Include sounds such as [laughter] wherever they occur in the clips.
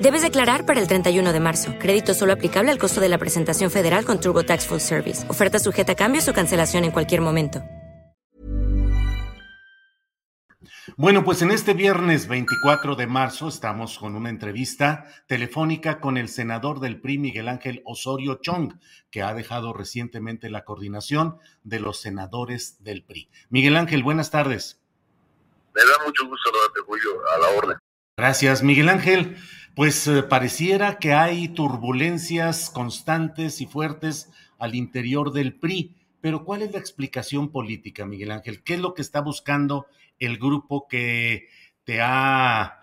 Debes declarar para el 31 de marzo. Crédito solo aplicable al costo de la presentación federal con TurboTax Full Service. Oferta sujeta a cambios o cancelación en cualquier momento. Bueno, pues en este viernes 24 de marzo estamos con una entrevista telefónica con el senador del PRI, Miguel Ángel Osorio Chong, que ha dejado recientemente la coordinación de los senadores del PRI. Miguel Ángel, buenas tardes. Me da mucho gusto saludarte, Julio, a la orden. Gracias, Miguel Ángel. Pues eh, pareciera que hay turbulencias constantes y fuertes al interior del PRI, pero ¿cuál es la explicación política, Miguel Ángel? ¿Qué es lo que está buscando el grupo que te ha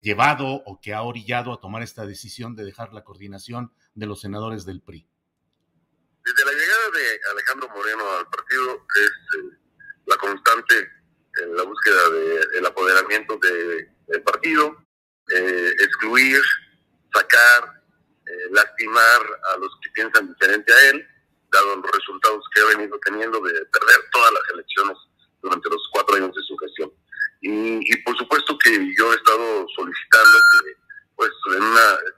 llevado o que ha orillado a tomar esta decisión de dejar la coordinación de los senadores del PRI? Desde la llegada de Alejandro Moreno al partido es eh, la constante en la búsqueda del apoderamiento de, del partido, eh, excluir, sacar, eh, lastimar a los que piensan diferente a él, dado los resultados que ha venido teniendo de perder todas las elecciones durante los cuatro años de su gestión. Y, por supuesto que yo he estado solicitando que, pues,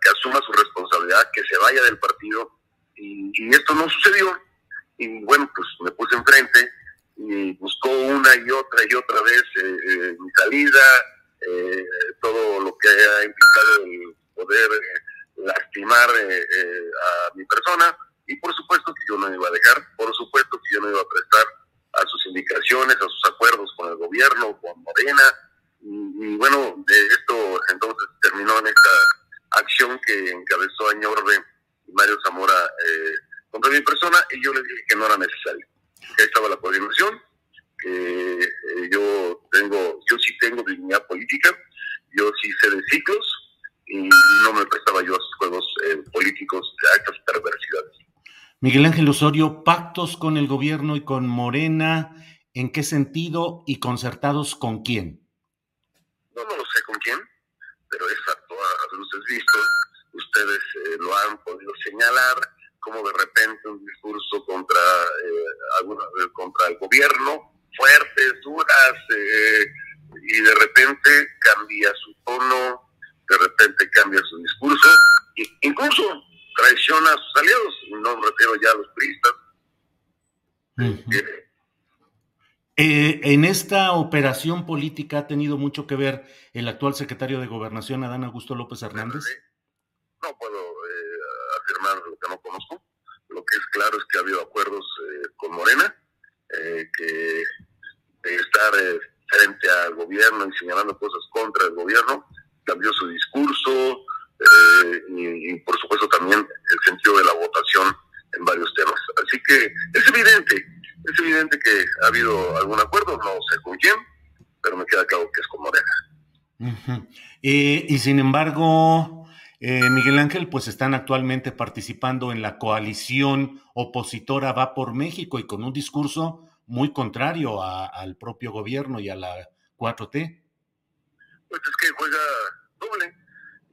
que asuma su responsabilidad, que se vaya del partido, y, esto no sucedió. Y bueno, pues me puse enfrente y buscó una y otra y otra vez eh, mi salida, eh, todo lo que ha implicado el poder eh, lastimar eh, eh, a mi persona. Y por supuesto que yo no iba a dejar, por supuesto que yo no iba a prestar a sus indicaciones, a sus acuerdos con el gobierno, con Morena y, bueno, de esto entonces terminó en esta acción que encabezó Añorbe y Mario Zamora contra mi persona y yo le dije que no era necesario, que ahí estaba la coordinación, que eh, yo tengo, yo sí tengo dignidad política, yo sí sé de ciclos y, no me prestaba yo a sus juegos eh, políticos, a estas perversidades. Miguel Ángel Osorio, pactos con el gobierno y con Morena, ¿en qué sentido y concertados con quién? No, no lo sé con quién, pero es a todas luces visto, ustedes eh, lo han podido señalar, como de repente un discurso contra, alguna, contra el gobierno, fuertes, duras, eh, y de repente cambia su tono, de repente cambia su discurso, e incluso traiciona a sus aliados, no me refiero ya a los turistas. Eh, eh, en esta operación política ha tenido mucho que ver el actual secretario de Gobernación, Adán Augusto López Hernández. No puedo afirmar lo que no conozco. Lo que es claro es que ha habido acuerdos con Morena, que de estar eh, frente al gobierno y señalando cosas contra el gobierno, cambió su discurso eh, y, por supuesto también el sentido de la votación en varios temas. Así que es evidente, es evidente que ha habido algún acuerdo, no sé con quién, pero me queda claro que es con Morena. Eh, y sin embargo, Miguel Ángel, pues están actualmente participando en la coalición opositora Va por México y con un discurso muy contrario al propio gobierno y a la 4T. Pues es que juega doble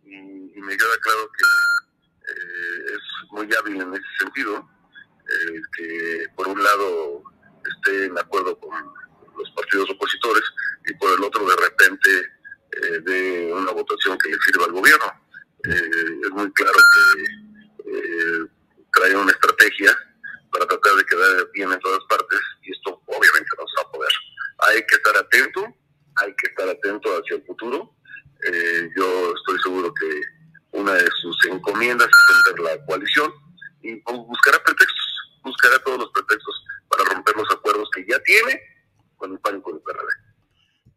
y, me queda claro que eh, es muy hábil en ese sentido, eh, que por un lado esté en acuerdo con los partidos opositores y por el otro de repente eh, de una votación que le sirva al gobierno. es muy claro que trae una estrategia para tratar de quedar bien en todas partes y esto obviamente no se va a poder. Hay que estar atento, hay que estar atento hacia el futuro. Eh, yo estoy seguro que una de sus encomiendas es romper la coalición y buscará pretextos, buscará todos los pretextos para romper los acuerdos que ya tiene con el PAN y con el PRD.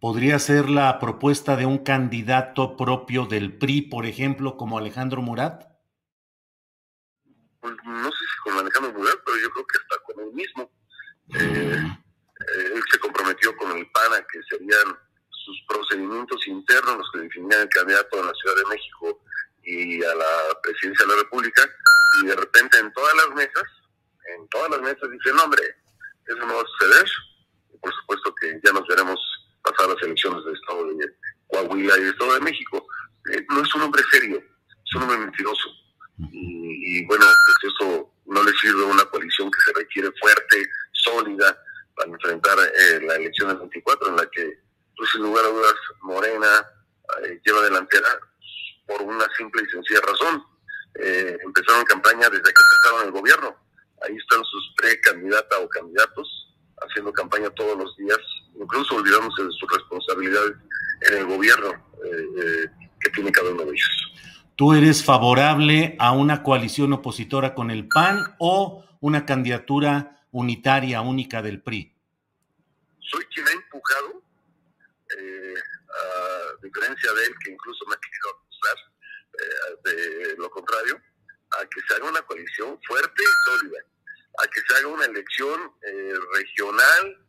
¿Podría ser la propuesta de un candidato propio del PRI, por ejemplo, como Alejandro Murat? Pues no sé si con Alejandro Murat, pero yo creo que hasta con él mismo. Eh, eh, él se comprometió con el PAN a que serían sus procedimientos internos los que definían el candidato a la Ciudad de México y a la presidencia de la República, y de repente en todas las mesas, en todas las mesas dicen, hombre, eso no va a suceder, por supuesto que ya nos veremos pasar las elecciones del Estado de Coahuila y del Estado de México. Eh, no es un hombre serio, es un hombre mentiroso. Y, bueno, pues eso no le sirve a una coalición que se requiere fuerte, sólida, para enfrentar eh, la elección del 24, en la que, pues sin lugar a dudas, Morena eh, lleva delantera por una simple y sencilla razón. Eh, empezaron campaña desde que empezaron el gobierno. Ahí están sus precandidatas o candidatos haciendo campaña todos los días, incluso olvidándose de sus responsabilidades en el gobierno que tiene cada uno de ellos. ¿Tú eres favorable a una coalición opositora con el PAN o una candidatura unitaria, única del PRI? Soy quien ha empujado, eh, a diferencia de él, que incluso me ha querido acusar eh, de lo contrario, a que se haga una coalición fuerte y sólida, a que se haga una elección eh, regional,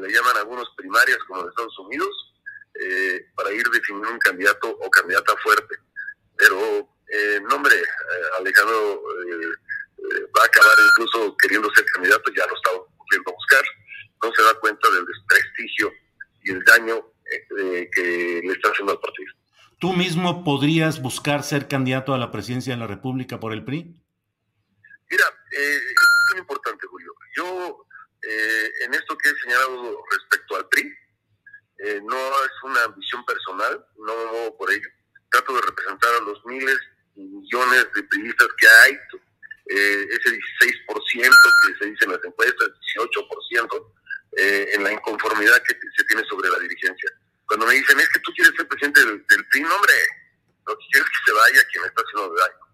le llaman algunos primarias como en Estados Unidos, para ir definiendo un candidato o candidata fuerte. Pero eh, no hombre, eh, Alejandro eh, va a acabar incluso queriendo ser candidato, ya lo está volviendo a buscar, no se da cuenta del desprestigio y el daño que le está haciendo al partido. ¿Tú mismo podrías buscar ser candidato a la presidencia de la República por el PRI? Mira, es muy importante, Julio. Yo, en esto que he señalado respecto al PRI, no es una ambición personal, no me muevo por ello trato de representar a los miles y millones de periodistas que hay, eh, ese 16% que se dice en las encuestas, 18%, eh, en la inconformidad que se tiene sobre la dirigencia. Cuando me dicen, es que tú quieres ser presidente del, del PRI, hombre, lo que quiero es que se vaya quien está haciendo daño.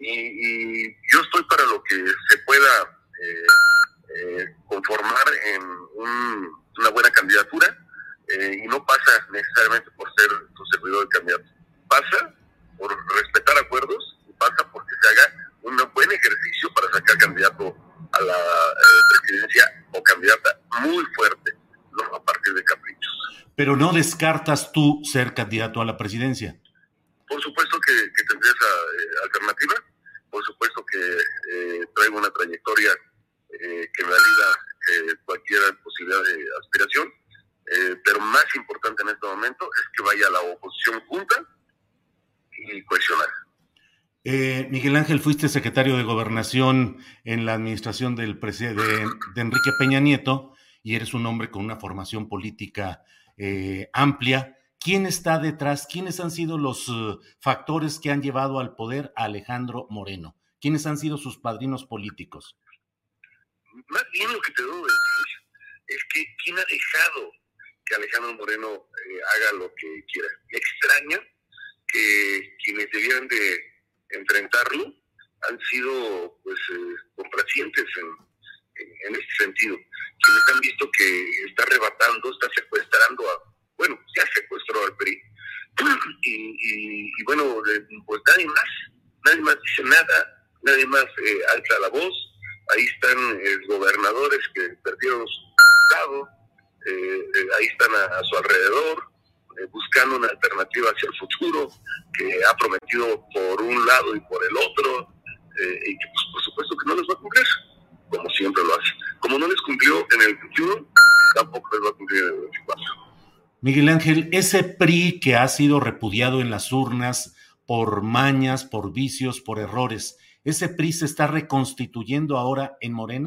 Y, yo estoy para lo que se pueda eh, eh conformar en una buena candidatura y no pasa necesariamente por ser tu servidor de candidato pasa por respetar acuerdos y pasa porque se haga un buen ejercicio para sacar candidato a la eh, presidencia o candidata muy fuerte, no a partir de caprichos. Pero no descartas tú ser candidato a la presidencia. Por supuesto que, tendré esa eh, alternativa, por supuesto que eh, traigo una trayectoria que me valida cualquier posibilidad de aspiración, pero más importante en este momento es que vaya la oposición junta y eh, Miguel Ángel, fuiste secretario de Gobernación en la administración del de, Enrique Peña Nieto y eres un hombre con una formación política eh, amplia. ¿Quién está detrás? ¿Quiénes han sido los uh, factores que han llevado al poder a Alejandro Moreno? ¿Quiénes han sido sus padrinos políticos? Más bien lo que te debo decir es que quién ha dejado que Alejandro Moreno eh, haga lo que quiera. Me extraña que quienes debían de enfrentarlo han sido pues eh, complacientes en, en, este sentido. Quienes han visto que está arrebatando, está secuestrando a, bueno, ya secuestró al PRI. [clears throat] y, y, bueno, pues nadie más, nadie más dice nada, nadie más eh, alza la voz. Ahí están eh, gobernadores que perdieron su estado, eh, ahí están a su alrededor, eh, buscando una alternativa hacia el futuro, que ha prometido por un lado y por el otro, eh, y que pues, por supuesto que no les va a cumplir, como siempre lo hace. Como no les cumplió en el 21, tampoco les va a cumplir en el 24. Miguel Ángel, ese PRI que ha sido repudiado en las urnas por mañas, por vicios, por errores, ¿ese PRI se está reconstituyendo ahora en Morena?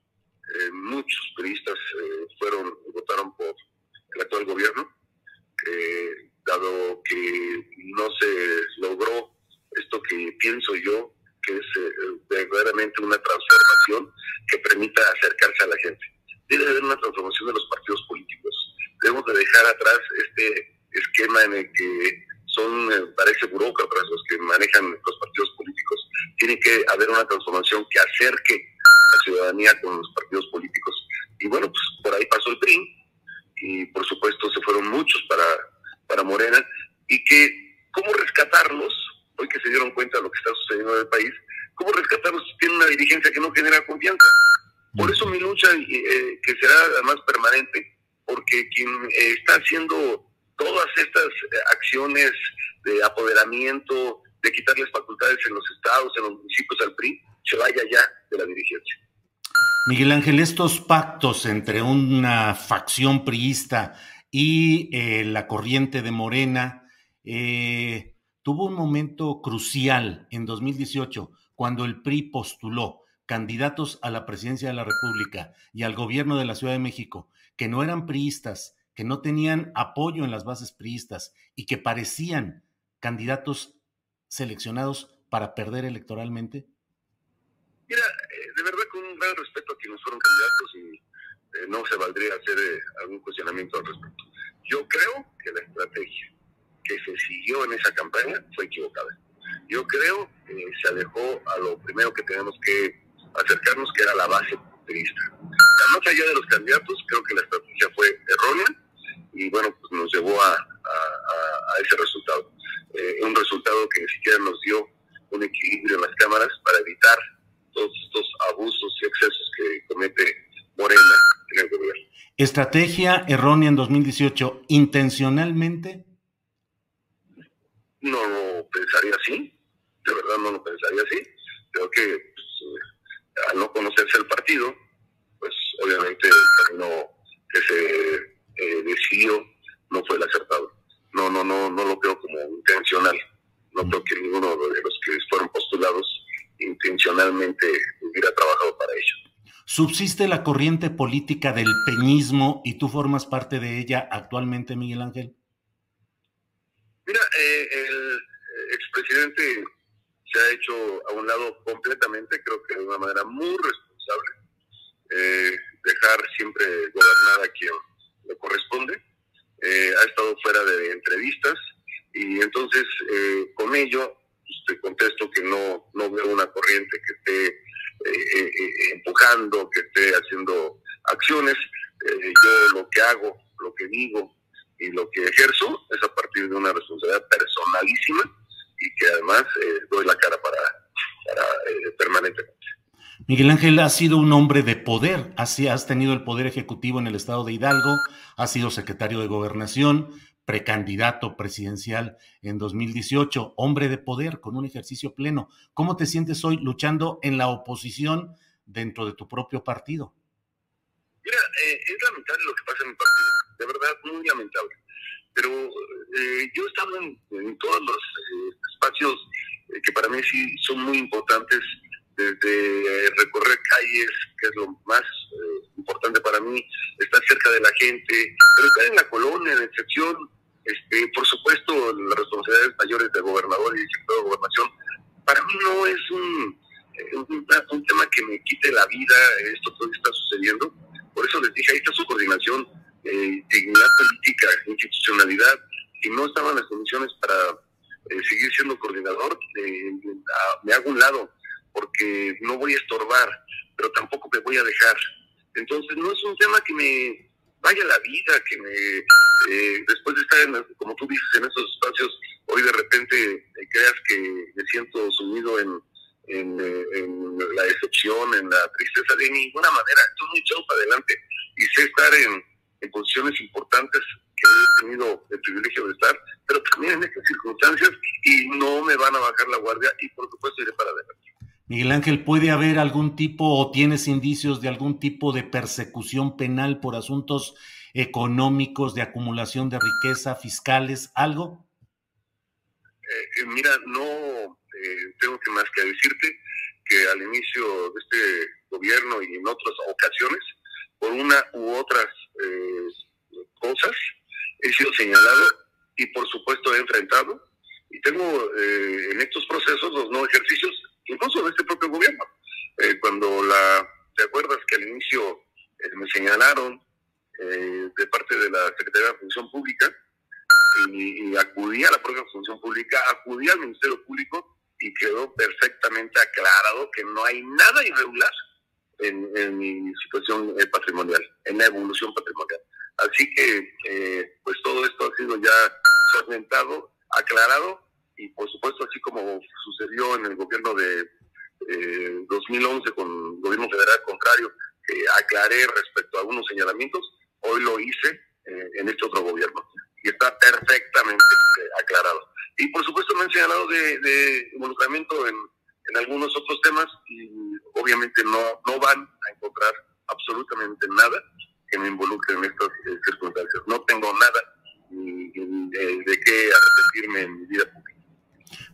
eh, muchos periodistas eh, fueron votaron por el actual gobierno, eh, dado que no se logró esto que pienso yo que es eh, verdaderamente una transformación que permita acercarse a la gente. Debe haber una transformación de los partidos políticos. Debemos de dejar atrás este esquema en el que son, eh, parece burócratas los que manejan los partidos políticos. Tiene que haber una transformación que acerque la ciudadanía con los partidos políticos. Y bueno, pues por ahí pasó el PRI y por supuesto se fueron muchos para, para Morena y que cómo rescatarlos hoy que se dieron cuenta de lo que está sucediendo en el país, ¿cómo rescatarlos si tienen una dirigencia que no genera confianza? Por eso mi lucha, eh, que será además permanente, porque quien eh, está haciendo todas estas eh, acciones de apoderamiento, de quitarles facultades en los estados, en los municipios al PRI, se vaya ya de la dirigencia. Miguel Ángel, estos pactos entre una facción priista y la corriente de Morena, eh, tuvo un momento crucial en 2018 cuando el PRI postuló candidatos a la presidencia de la República y al gobierno de la Ciudad de México que no eran priistas, que no tenían apoyo en las bases priistas y que parecían candidatos seleccionados para perder electoralmente? De verdad con un gran respeto a quienes fueron candidatos y eh, no se valdría hacer eh, algún cuestionamiento al respecto. Yo creo que la estrategia que se siguió en esa campaña fue equivocada. Yo creo que se alejó a lo primero que tenemos que acercarnos, que era la base populista. Más allá de los candidatos, creo que la estrategia fue errónea y bueno, pues nos llevó a, a, ese resultado. Eh, un resultado que ni siquiera nos dio un equilibrio en las cámaras para evitar todos estos abusos y excesos que comete Morena en el gobierno. Estrategia errónea en 2018, intencionalmente no lo pensaría así, de verdad no lo pensaría así. Creo que pues, eh, al no conocerse el partido, pues obviamente el camino que se eh, decidió no fue el acertado. No, no, no, no lo creo como intencional. No creo que ninguno de los que fueron postulados intencionalmente hubiera trabajado para ello. ¿Subsiste la corriente política del peñismo y tú formas parte de ella actualmente, Miguel Ángel? Mira, eh, el expresidente se ha hecho a un lado completamente, creo que de una manera muy responsable, eh, dejar siempre gobernar a quien le corresponde. Eh, ha estado fuera de entrevistas y entonces con ello pues, te contesto que no, no veo una corriente que esté empujando, que esté haciendo acciones. yo lo que hago, lo que digo, y lo que ejerzo es a partir de una responsabilidad personalísima y que además eh, doy la cara para, para eh, permanentemente. Miguel Ángel, has sido un hombre de poder, así has tenido el poder ejecutivo en el estado de Hidalgo, has sido secretario de gobernación, precandidato presidencial en 2018, hombre de poder con un ejercicio pleno. ¿Cómo te sientes hoy luchando en la oposición dentro de tu propio partido? Mira, eh, es lamentable lo que pasa en mi partido de verdad muy lamentable. Pero eh, yo he estado en, todos los eh, espacios eh, que para mí sí son muy importantes, desde recorrer calles, que es lo más importante para mí, estar cerca de la gente, pero estar en la colonia, en excepción, este, por supuesto, las responsabilidades mayores del gobernador y del sector de gobernación, para mí no es un, un, tema que me quite la vida, esto todo está sucediendo. Por eso les dije, ahí está su coordinación, eh, dignidad política, institucionalidad. Si no estaban las condiciones para eh, seguir siendo coordinador, eh, me hago un lado, porque no voy a estorbar, pero tampoco me voy a dejar. Entonces no es un tema que me vaya la vida, que me, eh, después de estar, en, como tú dices, en esos espacios, hoy de repente creas que me siento sumido en, en, la decepción, en la tristeza, de ninguna manera. Estoy muy echado para adelante y sé estar en, en posiciones importantes que he tenido el privilegio de estar, pero también en estas circunstancias y no me van a bajar la guardia y por supuesto iré. Miguel Ángel, ¿puede haber algún tipo o tienes indicios de algún tipo de persecución penal por asuntos económicos, de acumulación de riqueza, fiscales, algo? Eh, eh, mira, no eh, tengo que más que decirte que al inicio de este gobierno y en otras ocasiones, por una u otras cosas, he sido señalado y por supuesto he enfrentado y tengo en estos procesos los no ejercicios incluso de este propio gobierno. Eh, cuando la, ¿te acuerdas que al inicio eh, me señalaron eh, de parte de la Secretaría de Función Pública y, acudí a la propia Función Pública, acudí al Ministerio Público y quedó perfectamente aclarado que no hay nada irregular en, mi situación patrimonial, en la evolución patrimonial. Así que, pues todo esto ha sido ya solventado, aclarado y por supuesto así como sucedió en el gobierno de 2011 eh, con el gobierno federal contrario, que aclaré respecto a algunos señalamientos, hoy lo hice eh, en este otro gobierno y está perfectamente eh, aclarado. Y por supuesto me han señalado de, involucramiento en, en, algunos otros temas y obviamente no, no van a encontrar absolutamente nada que me involucre en estas circunstancias. No tengo nada de qué arrepentirme en mi vida pública.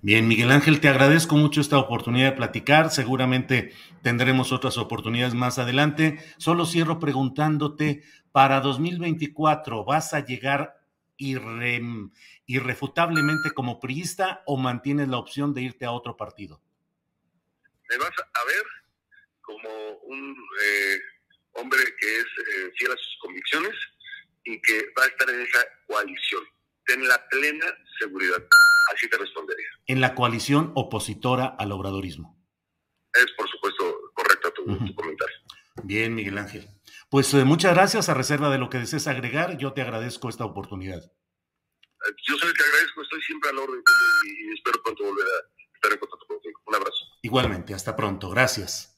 Bien, Miguel Ángel, te agradezco mucho esta oportunidad de platicar. Seguramente tendremos otras oportunidades más adelante. Solo cierro preguntándote, para 2024, ¿vas a llegar irrefutablemente como priista o mantienes la opción de irte a otro partido? Me vas a ver como un eh, hombre que es eh, fiel a sus convicciones y que va a estar en esa coalición. Ten la plena seguridad. Así te respondería. En la coalición opositora al obradorismo. Es, por supuesto, correcto tu, comentario. Bien, Miguel Ángel. Pues eh, muchas gracias a reserva de lo que desees agregar. Yo te agradezco esta oportunidad. Eh, yo soy el que agradezco, estoy siempre al orden y, espero pronto volver a estar en contacto contigo. Un abrazo. Igualmente, hasta pronto. Gracias.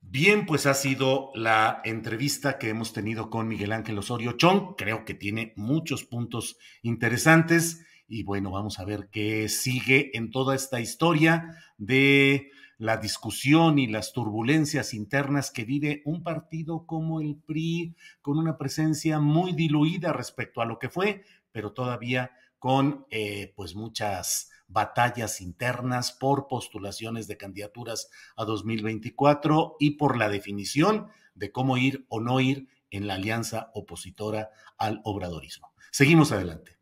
Bien, pues ha sido la entrevista que hemos tenido con Miguel Ángel Osorio Chong. Creo que tiene muchos puntos interesantes y bueno, vamos a ver qué sigue en toda esta historia de la discusión y las turbulencias internas que vive un partido como el PRI, con una presencia muy diluida respecto a lo que fue, pero todavía con eh, pues muchas batallas internas por postulaciones de candidaturas a 2024 y por la definición de cómo ir o no ir en la alianza opositora al obradorismo. Seguimos adelante.